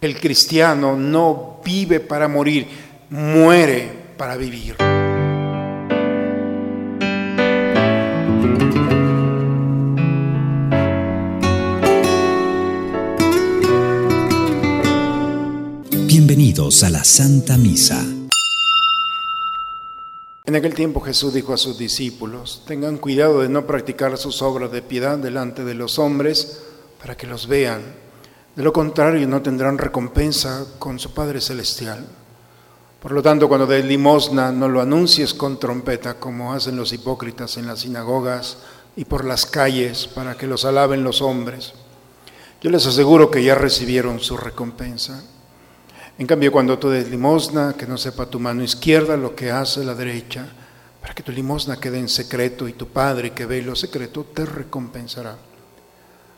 El cristiano no vive para morir, muere para vivir. Bienvenidos a la Santa Misa. En aquel tiempo Jesús dijo a sus discípulos, tengan cuidado de no practicar sus obras de piedad delante de los hombres para que los vean. De lo contrario no tendrán recompensa con su Padre Celestial. Por lo tanto, cuando des limosna, no lo anuncies con trompeta como hacen los hipócritas en las sinagogas y por las calles para que los alaben los hombres. Yo les aseguro que ya recibieron su recompensa. En cambio, cuando tú des limosna, que no sepa tu mano izquierda lo que hace la derecha, para que tu limosna quede en secreto y tu Padre que ve lo secreto te recompensará.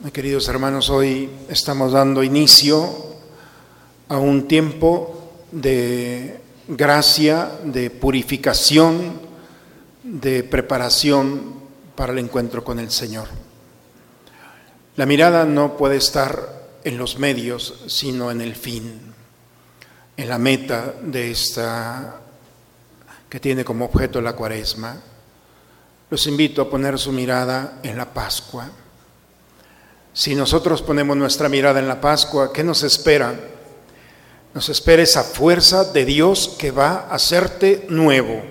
Mis queridos hermanos, hoy estamos dando inicio a un tiempo de gracia, de purificación, de preparación para el encuentro con el Señor. La mirada no puede estar en los medios, sino en el fin en la meta de esta que tiene como objeto la cuaresma, los invito a poner su mirada en la Pascua. Si nosotros ponemos nuestra mirada en la Pascua, ¿qué nos espera? Nos espera esa fuerza de Dios que va a hacerte nuevo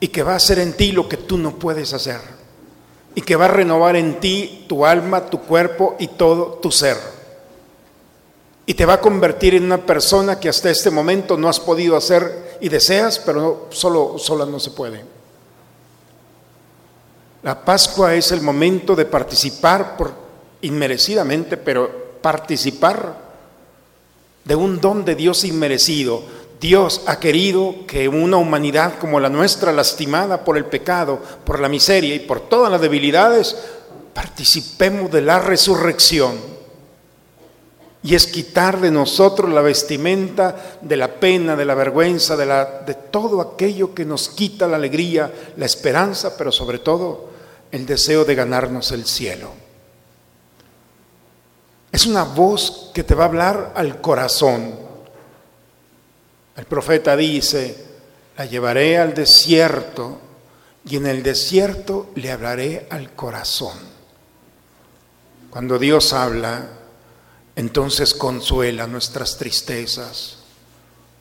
y que va a hacer en ti lo que tú no puedes hacer y que va a renovar en ti tu alma, tu cuerpo y todo tu ser y te va a convertir en una persona que hasta este momento no has podido hacer y deseas, pero solo sola no se puede. La Pascua es el momento de participar por inmerecidamente, pero participar de un don de Dios inmerecido. Dios ha querido que una humanidad como la nuestra, lastimada por el pecado, por la miseria y por todas las debilidades, participemos de la resurrección y es quitar de nosotros la vestimenta de la pena, de la vergüenza, de, la, de todo aquello que nos quita la alegría, la esperanza, pero sobre todo el deseo de ganarnos el cielo. Es una voz que te va a hablar al corazón. El profeta dice, la llevaré al desierto y en el desierto le hablaré al corazón. Cuando Dios habla, entonces consuela nuestras tristezas,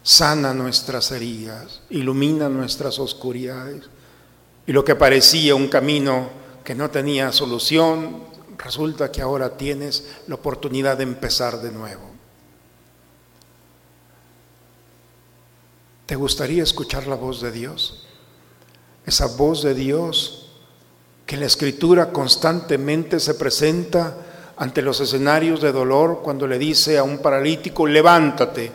sana nuestras heridas, ilumina nuestras oscuridades. Y lo que parecía un camino que no tenía solución, resulta que ahora tienes la oportunidad de empezar de nuevo. ¿Te gustaría escuchar la voz de Dios? Esa voz de Dios que en la escritura constantemente se presenta ante los escenarios de dolor cuando le dice a un paralítico, levántate,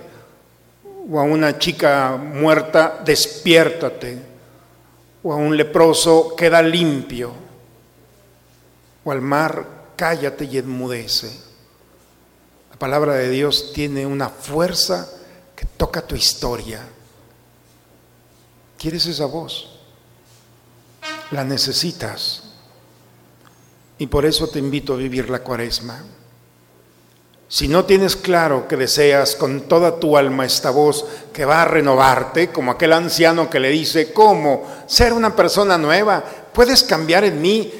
o a una chica muerta, despiértate, o a un leproso, queda limpio, o al mar, cállate y enmudece. La palabra de Dios tiene una fuerza que toca tu historia. ¿Quieres esa voz? La necesitas. Y por eso te invito a vivir la cuaresma. Si no tienes claro que deseas con toda tu alma esta voz que va a renovarte, como aquel anciano que le dice, ¿cómo? Ser una persona nueva, puedes cambiar en mí.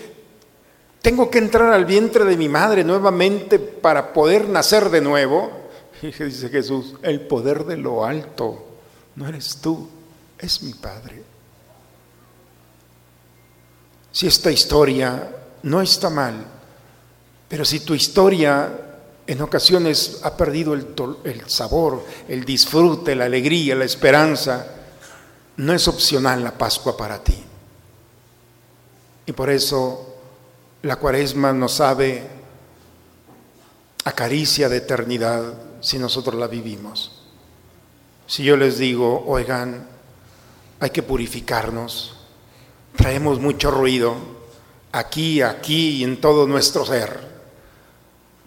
Tengo que entrar al vientre de mi madre nuevamente para poder nacer de nuevo. Y dice Jesús, el poder de lo alto no eres tú, es mi Padre. Si esta historia no está mal, pero si tu historia en ocasiones ha perdido el, el, sabor, el disfrute, la alegría, la esperanza, no es opcional la Pascua para ti. Y por eso la cuaresma nos sabe acaricia de eternidad si nosotros la vivimos. Si yo les digo, oigan, hay que purificarnos, traemos mucho ruido aquí, aquí y en todo nuestro ser.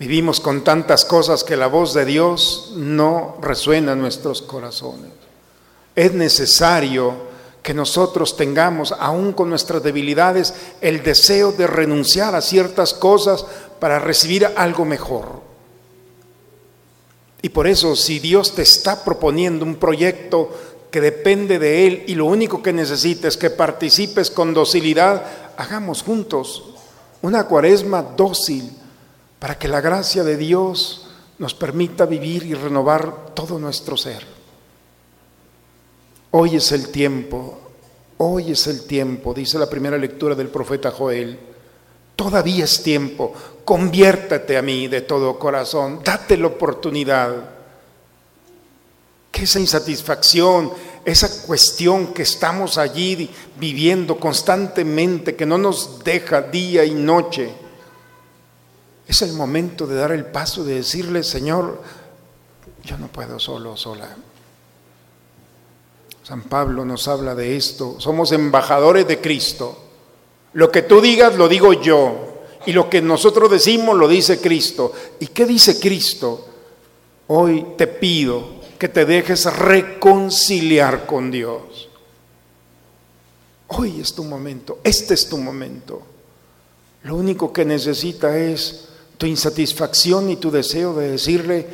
Vivimos con tantas cosas que la voz de Dios no resuena en nuestros corazones. Es necesario que nosotros tengamos, aún con nuestras debilidades, el deseo de renunciar a ciertas cosas para recibir algo mejor. Y por eso, si Dios te está proponiendo un proyecto que depende de Él y lo único que necesitas es que participes con docilidad, hagamos juntos una cuaresma dócil para que la gracia de Dios nos permita vivir y renovar todo nuestro ser. Hoy es el tiempo, hoy es el tiempo, dice la primera lectura del profeta Joel. Todavía es tiempo, conviértate a mí de todo corazón, date la oportunidad. Que esa insatisfacción, esa cuestión que estamos allí viviendo constantemente, que no nos deja día y noche, es el momento de dar el paso de decirle, Señor, yo no puedo solo, sola. San Pablo nos habla de esto, somos embajadores de Cristo. Lo que tú digas lo digo yo. Y lo que nosotros decimos lo dice Cristo. ¿Y qué dice Cristo? Hoy te pido que te dejes reconciliar con Dios. Hoy es tu momento, este es tu momento. Lo único que necesita es tu insatisfacción y tu deseo de decirle,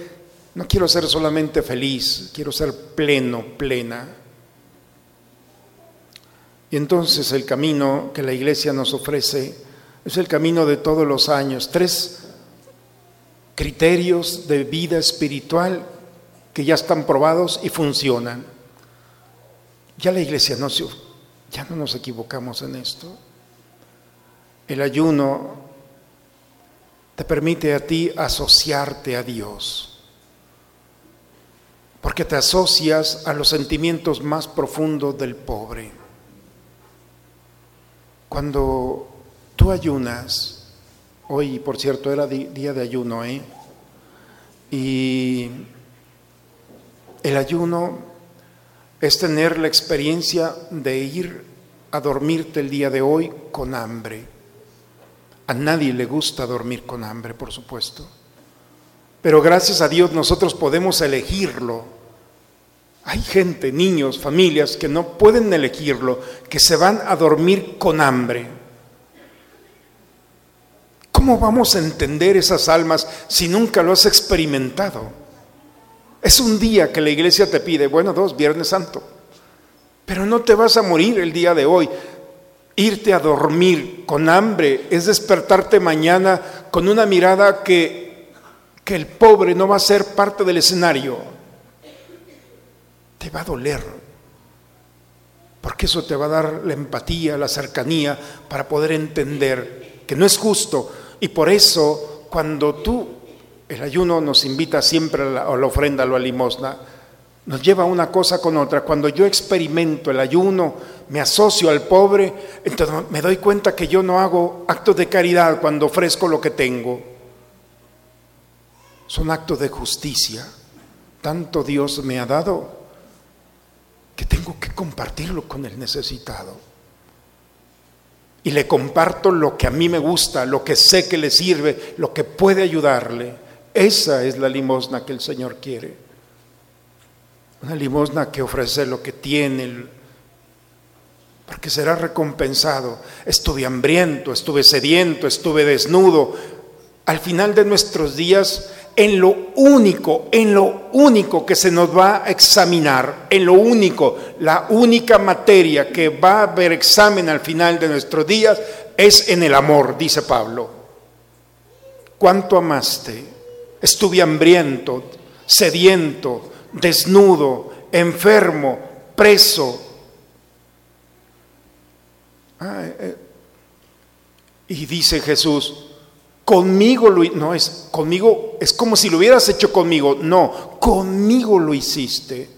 no quiero ser solamente feliz, quiero ser pleno, plena. Y entonces el camino que la iglesia nos ofrece es el camino de todos los años. Tres criterios de vida espiritual que ya están probados y funcionan. Ya la iglesia no se, ya no nos equivocamos en esto. El ayuno te permite a ti asociarte a Dios, porque te asocias a los sentimientos más profundos del pobre. Cuando tú ayunas, hoy por cierto era día de ayuno, ¿eh? Y el ayuno es tener la experiencia de ir a dormirte el día de hoy con hambre. A nadie le gusta dormir con hambre, por supuesto. Pero gracias a Dios nosotros podemos elegirlo hay gente, niños, familias que no pueden elegirlo, que se van a dormir con hambre. ¿Cómo vamos a entender esas almas si nunca lo has experimentado? Es un día que la iglesia te pide, bueno, dos, Viernes Santo, pero no te vas a morir el día de hoy. Irte a dormir con hambre es despertarte mañana con una mirada que, que el pobre no va a ser parte del escenario te va a doler, porque eso te va a dar la empatía, la cercanía para poder entender que no es justo. Y por eso, cuando tú, el ayuno nos invita siempre a la, la ofrenda, a la limosna, nos lleva una cosa con otra. Cuando yo experimento el ayuno, me asocio al pobre, entonces me doy cuenta que yo no hago actos de caridad cuando ofrezco lo que tengo. Son actos de justicia. Tanto Dios me ha dado que tengo que compartirlo con el necesitado. Y le comparto lo que a mí me gusta, lo que sé que le sirve, lo que puede ayudarle. Esa es la limosna que el Señor quiere. Una limosna que ofrece lo que tiene, porque será recompensado. Estuve hambriento, estuve sediento, estuve desnudo. Al final de nuestros días en lo único, en lo único que se nos va a examinar, en lo único, la única materia que va a haber examen al final de nuestros días es en el amor, dice Pablo. ¿Cuánto amaste? Estuve hambriento, sediento, desnudo, enfermo, preso. Ah, eh, eh. y dice Jesús, conmigo lo no es conmigo es como si lo hubieras hecho conmigo, no, conmigo lo hiciste.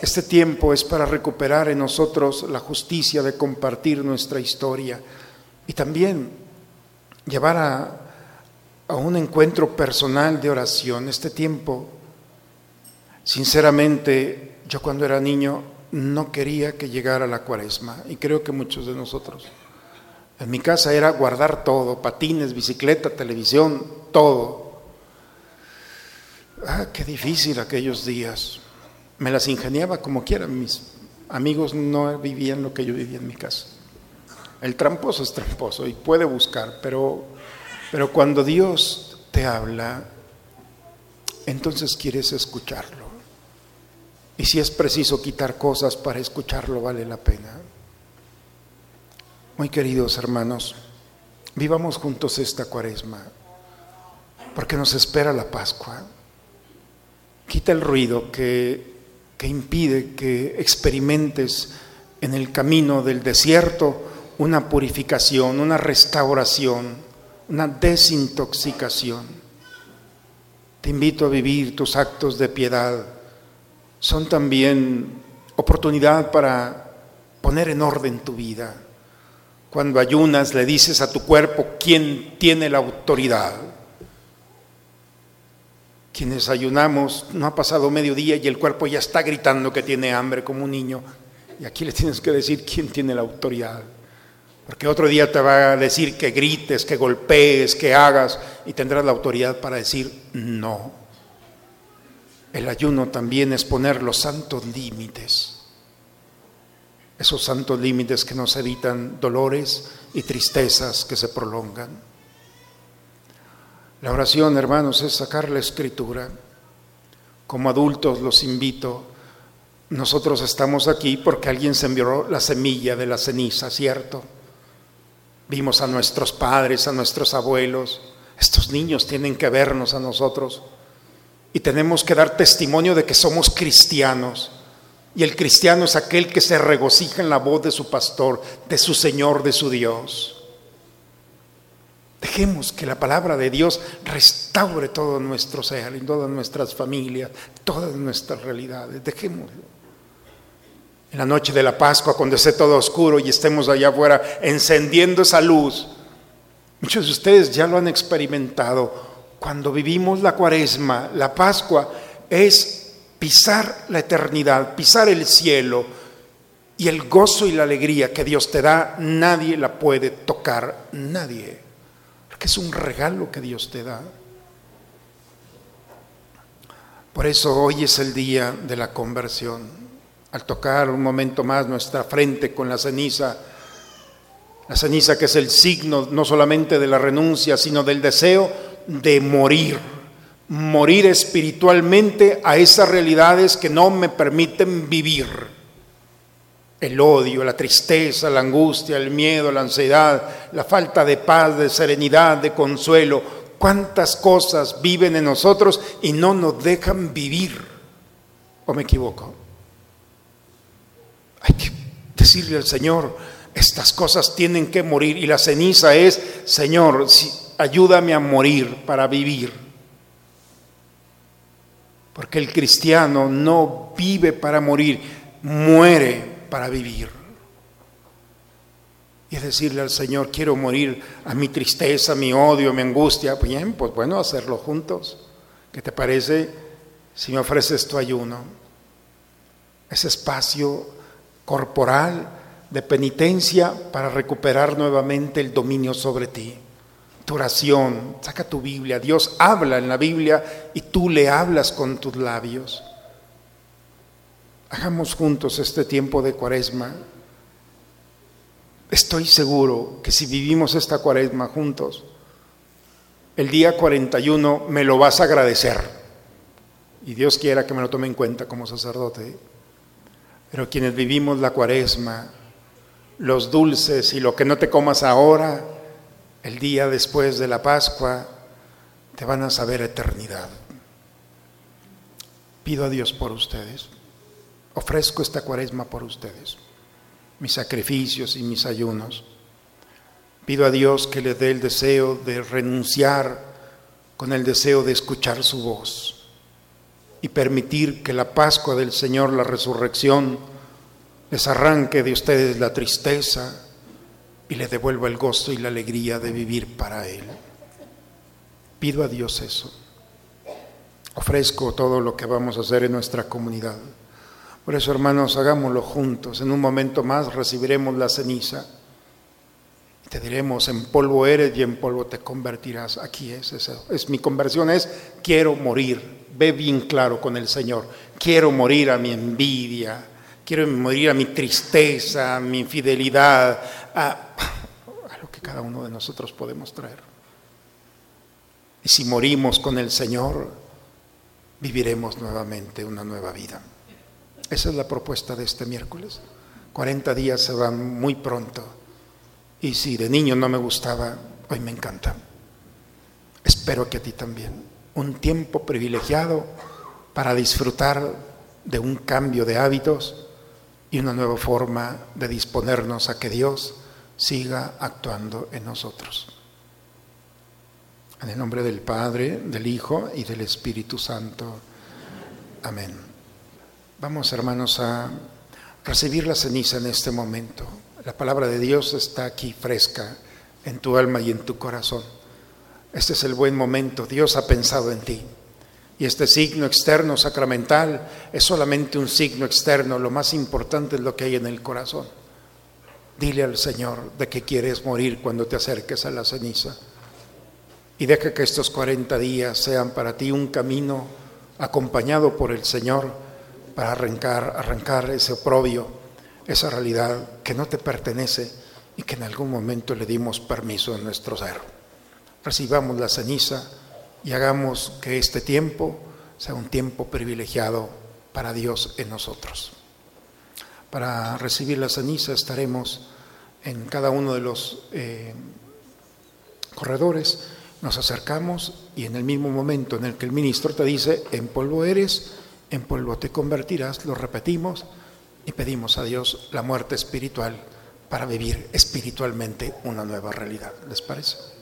Este tiempo es para recuperar en nosotros la justicia de compartir nuestra historia y también llevar a, a un encuentro personal de oración. Este tiempo, sinceramente, yo cuando era niño no quería que llegara la cuaresma y creo que muchos de nosotros. En mi casa era guardar todo, patines, bicicleta, televisión, todo. Ah, qué difícil aquellos días. Me las ingeniaba como quiera. Mis amigos no vivían lo que yo vivía en mi casa. El tramposo es tramposo y puede buscar, pero, pero cuando Dios te habla, entonces quieres escucharlo. Y si es preciso quitar cosas para escucharlo, vale la pena. Muy queridos hermanos, vivamos juntos esta cuaresma, porque nos espera la Pascua. Quita el ruido que, que impide que experimentes en el camino del desierto una purificación, una restauración, una desintoxicación. Te invito a vivir tus actos de piedad. Son también oportunidad para poner en orden tu vida. Cuando ayunas le dices a tu cuerpo quién tiene la autoridad. Quienes ayunamos, no ha pasado medio día y el cuerpo ya está gritando que tiene hambre como un niño. Y aquí le tienes que decir quién tiene la autoridad. Porque otro día te va a decir que grites, que golpees, que hagas y tendrás la autoridad para decir no. El ayuno también es poner los santos límites. Esos santos límites que nos evitan dolores y tristezas que se prolongan. La oración, hermanos, es sacar la escritura. Como adultos los invito. Nosotros estamos aquí porque alguien sembró la semilla de la ceniza, ¿cierto? Vimos a nuestros padres, a nuestros abuelos. Estos niños tienen que vernos a nosotros y tenemos que dar testimonio de que somos cristianos. Y el cristiano es aquel que se regocija en la voz de su pastor, de su Señor, de su Dios. Dejemos que la palabra de Dios restaure todo nuestro ser, todas nuestras familias, todas nuestras realidades. Dejémoslo en la noche de la Pascua, cuando esté todo oscuro y estemos allá afuera encendiendo esa luz. Muchos de ustedes ya lo han experimentado. Cuando vivimos la cuaresma, la Pascua es pisar la eternidad, pisar el cielo y el gozo y la alegría que Dios te da, nadie la puede tocar, nadie. Porque es un regalo que Dios te da. Por eso hoy es el día de la conversión al tocar un momento más nuestra frente con la ceniza, la ceniza que es el signo no solamente de la renuncia, sino del deseo de morir, morir espiritualmente a esas realidades que no me permiten vivir. El odio, la tristeza, la angustia, el miedo, la ansiedad, la falta de paz, de serenidad, de consuelo, cuántas cosas viven en nosotros y no nos dejan vivir. ¿O me equivoco? Hay que decirle al Señor, estas cosas tienen que morir y la ceniza es, Señor, ayúdame a morir para vivir. Porque el cristiano no vive para morir, muere para vivir. Y es decirle al Señor, quiero morir a mi tristeza, mi odio, mi angustia. Bien, pues bueno, hacerlo juntos. ¿Qué te parece si me ofreces tu ayuno? Ese espacio corporal de penitencia para recuperar nuevamente el dominio sobre ti. Tu oración, saca tu Biblia, Dios habla en la Biblia y tú le hablas con tus labios. Hagamos juntos este tiempo de cuaresma. Estoy seguro que si vivimos esta cuaresma juntos, el día 41 me lo vas a agradecer. Y Dios quiera que me lo tome en cuenta como sacerdote. Pero quienes vivimos la cuaresma, los dulces y lo que no te comas ahora, el día después de la Pascua, te van a saber eternidad. Pido a Dios por ustedes. Ofrezco esta cuaresma por ustedes, mis sacrificios y mis ayunos. Pido a Dios que les dé el deseo de renunciar con el deseo de escuchar su voz y permitir que la Pascua del Señor, la resurrección, les arranque de ustedes la tristeza y les devuelva el gozo y la alegría de vivir para Él. Pido a Dios eso. Ofrezco todo lo que vamos a hacer en nuestra comunidad. Por eso, hermanos, hagámoslo juntos. En un momento más recibiremos la ceniza. Te diremos, en polvo eres y en polvo te convertirás. Aquí es eso. Es, mi conversión es, quiero morir. Ve bien claro con el Señor. Quiero morir a mi envidia. Quiero morir a mi tristeza, a mi infidelidad, a, a lo que cada uno de nosotros podemos traer. Y si morimos con el Señor, viviremos nuevamente una nueva vida. Esa es la propuesta de este miércoles. 40 días se van muy pronto. Y si de niño no me gustaba, hoy me encanta. Espero que a ti también. Un tiempo privilegiado para disfrutar de un cambio de hábitos y una nueva forma de disponernos a que Dios siga actuando en nosotros. En el nombre del Padre, del Hijo y del Espíritu Santo. Amén. Vamos, hermanos, a recibir la ceniza en este momento. La palabra de Dios está aquí fresca en tu alma y en tu corazón. Este es el buen momento. Dios ha pensado en ti. Y este signo externo sacramental es solamente un signo externo. Lo más importante es lo que hay en el corazón. Dile al Señor de que quieres morir cuando te acerques a la ceniza. Y deja que estos 40 días sean para ti un camino acompañado por el Señor para arrancar, arrancar ese oprobio, esa realidad que no te pertenece y que en algún momento le dimos permiso en nuestro ser. Recibamos la ceniza y hagamos que este tiempo sea un tiempo privilegiado para Dios en nosotros. Para recibir la ceniza estaremos en cada uno de los eh, corredores, nos acercamos y en el mismo momento en el que el ministro te dice, en polvo eres, en polvo te convertirás, lo repetimos y pedimos a Dios la muerte espiritual para vivir espiritualmente una nueva realidad. ¿Les parece?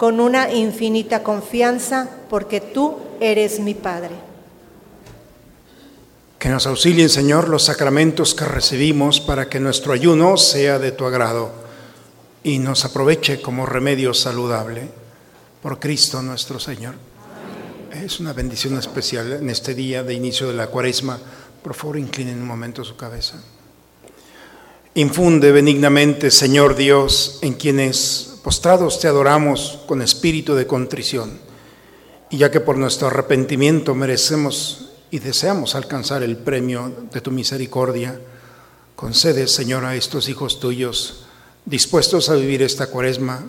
con una infinita confianza, porque tú eres mi Padre. Que nos auxilien, Señor, los sacramentos que recibimos para que nuestro ayuno sea de tu agrado y nos aproveche como remedio saludable. Por Cristo nuestro Señor. Es una bendición especial en este día de inicio de la cuaresma por favor, inclinen un momento su cabeza. Infunde benignamente, Señor Dios, en quienes postrados te adoramos con espíritu de contrición. Y ya que por nuestro arrepentimiento merecemos y deseamos alcanzar el premio de tu misericordia, concede, Señor, a estos hijos tuyos, dispuestos a vivir esta cuaresma,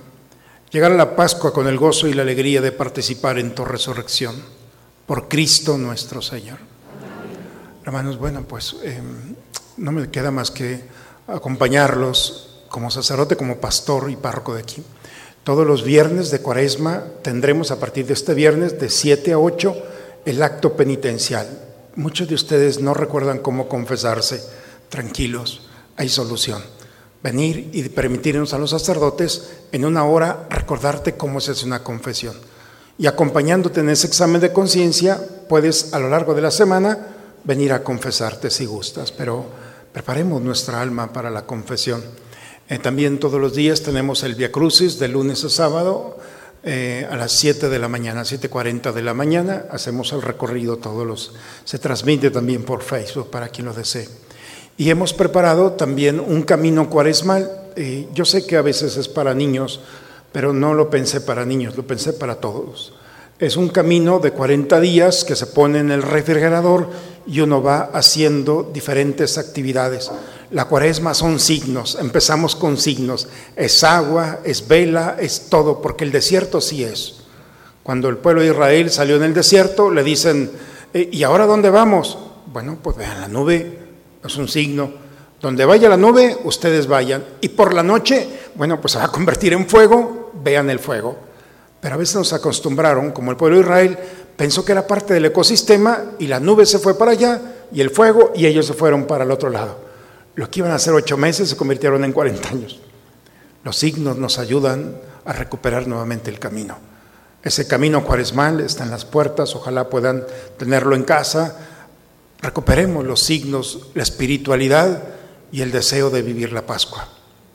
llegar a la Pascua con el gozo y la alegría de participar en tu resurrección. Por Cristo nuestro Señor. Hermanos, bueno, pues em, no me queda más que acompañarlos como sacerdote, como pastor y párroco de aquí. Todos los viernes de cuaresma tendremos a partir de este viernes de 7 a 8 el acto penitencial. Muchos de ustedes no recuerdan cómo confesarse. Tranquilos, hay solución. Venir y permitirnos a los sacerdotes en una hora recordarte cómo se hace una confesión. Y acompañándote en ese examen de conciencia, puedes a lo largo de la semana venir a confesarte si gustas, pero preparemos nuestra alma para la confesión. Eh, también todos los días tenemos el Via Crucis de lunes a sábado eh, a las 7 de la mañana, 7.40 de la mañana. Hacemos el recorrido todos los... Se transmite también por Facebook para quien lo desee. Y hemos preparado también un camino cuaresmal. Eh, yo sé que a veces es para niños, pero no lo pensé para niños, lo pensé para todos. Es un camino de 40 días que se pone en el refrigerador y uno va haciendo diferentes actividades. La cuaresma son signos, empezamos con signos. Es agua, es vela, es todo, porque el desierto sí es. Cuando el pueblo de Israel salió en el desierto, le dicen, eh, ¿y ahora dónde vamos? Bueno, pues vean, la nube es un signo. Donde vaya la nube, ustedes vayan. Y por la noche, bueno, pues se va a convertir en fuego, vean el fuego. Pero a veces nos acostumbraron, como el pueblo de Israel pensó que era parte del ecosistema y la nube se fue para allá y el fuego y ellos se fueron para el otro lado. Lo que iban a ser ocho meses se convirtieron en 40 años. Los signos nos ayudan a recuperar nuevamente el camino. Ese camino cuaresmal está en las puertas, ojalá puedan tenerlo en casa. Recuperemos los signos, la espiritualidad y el deseo de vivir la Pascua.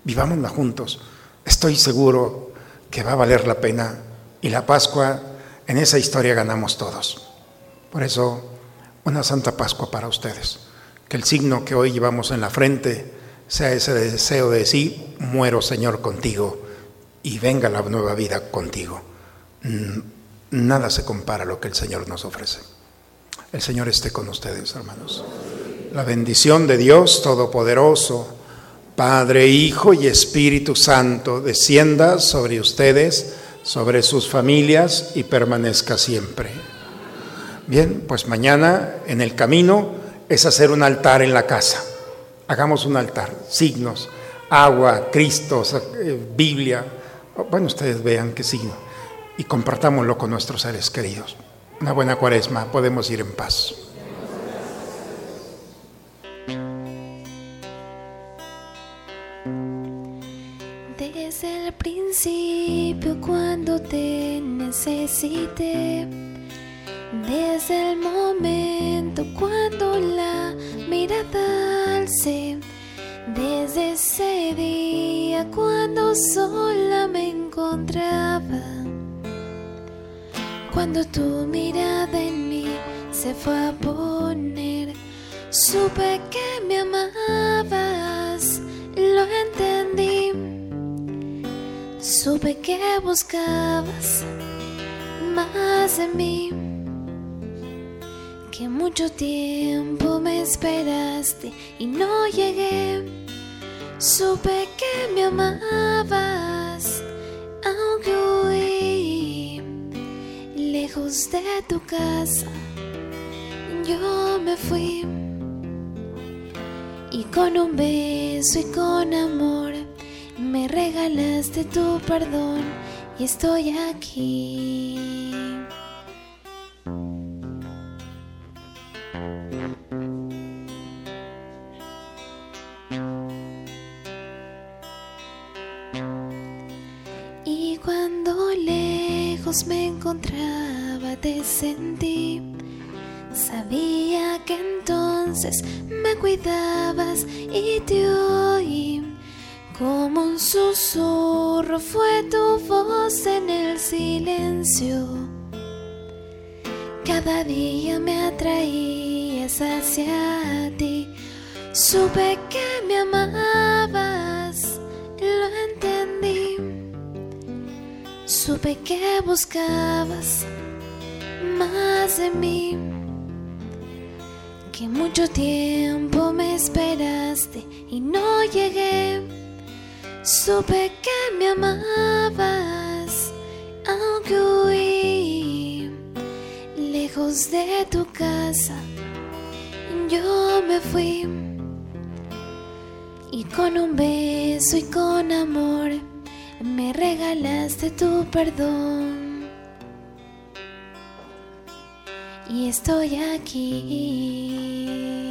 Vivámosla juntos. Estoy seguro que va a valer la pena y la Pascua, en esa historia ganamos todos. Por eso, una Santa Pascua para ustedes. Que el signo que hoy llevamos en la frente sea ese deseo de decir, muero Señor contigo y venga la nueva vida contigo. Mm, nada se compara a lo que el Señor nos ofrece. El Señor esté con ustedes, hermanos. La bendición de Dios Todopoderoso, Padre, Hijo y Espíritu Santo, descienda sobre ustedes, sobre sus familias y permanezca siempre. Bien, pues mañana en el camino es hacer un altar en la casa. Hagamos un altar, signos, agua, Cristo, eh, Biblia. Bueno, ustedes vean qué signo y compartámoslo con nuestros seres queridos. Una buena cuaresma, podemos ir en paz. Desde el principio cuando te necesité, desde el momento cuando la mirada alcé, desde ese día cuando sola me encontraba cuando tu mirada en mí se fue a poner, supe que me amabas, lo entendí. Supe que buscabas más de mí, que mucho tiempo me esperaste y no llegué. Supe que me amabas, aunque lejos de tu casa, yo me fui. Y con un beso y con amor me regalaste tu perdón y estoy aquí. Encontraba, te sentí. Sabía que entonces me cuidabas y te oí. Como un susurro fue tu voz en el silencio. Cada día me atraías hacia ti. Supe que me amabas, Supe que buscabas más de mí. Que mucho tiempo me esperaste y no llegué. Supe que me amabas, aunque huí lejos de tu casa. Yo me fui y con un beso y con amor me regalaste tu perdón. y estoy aquí.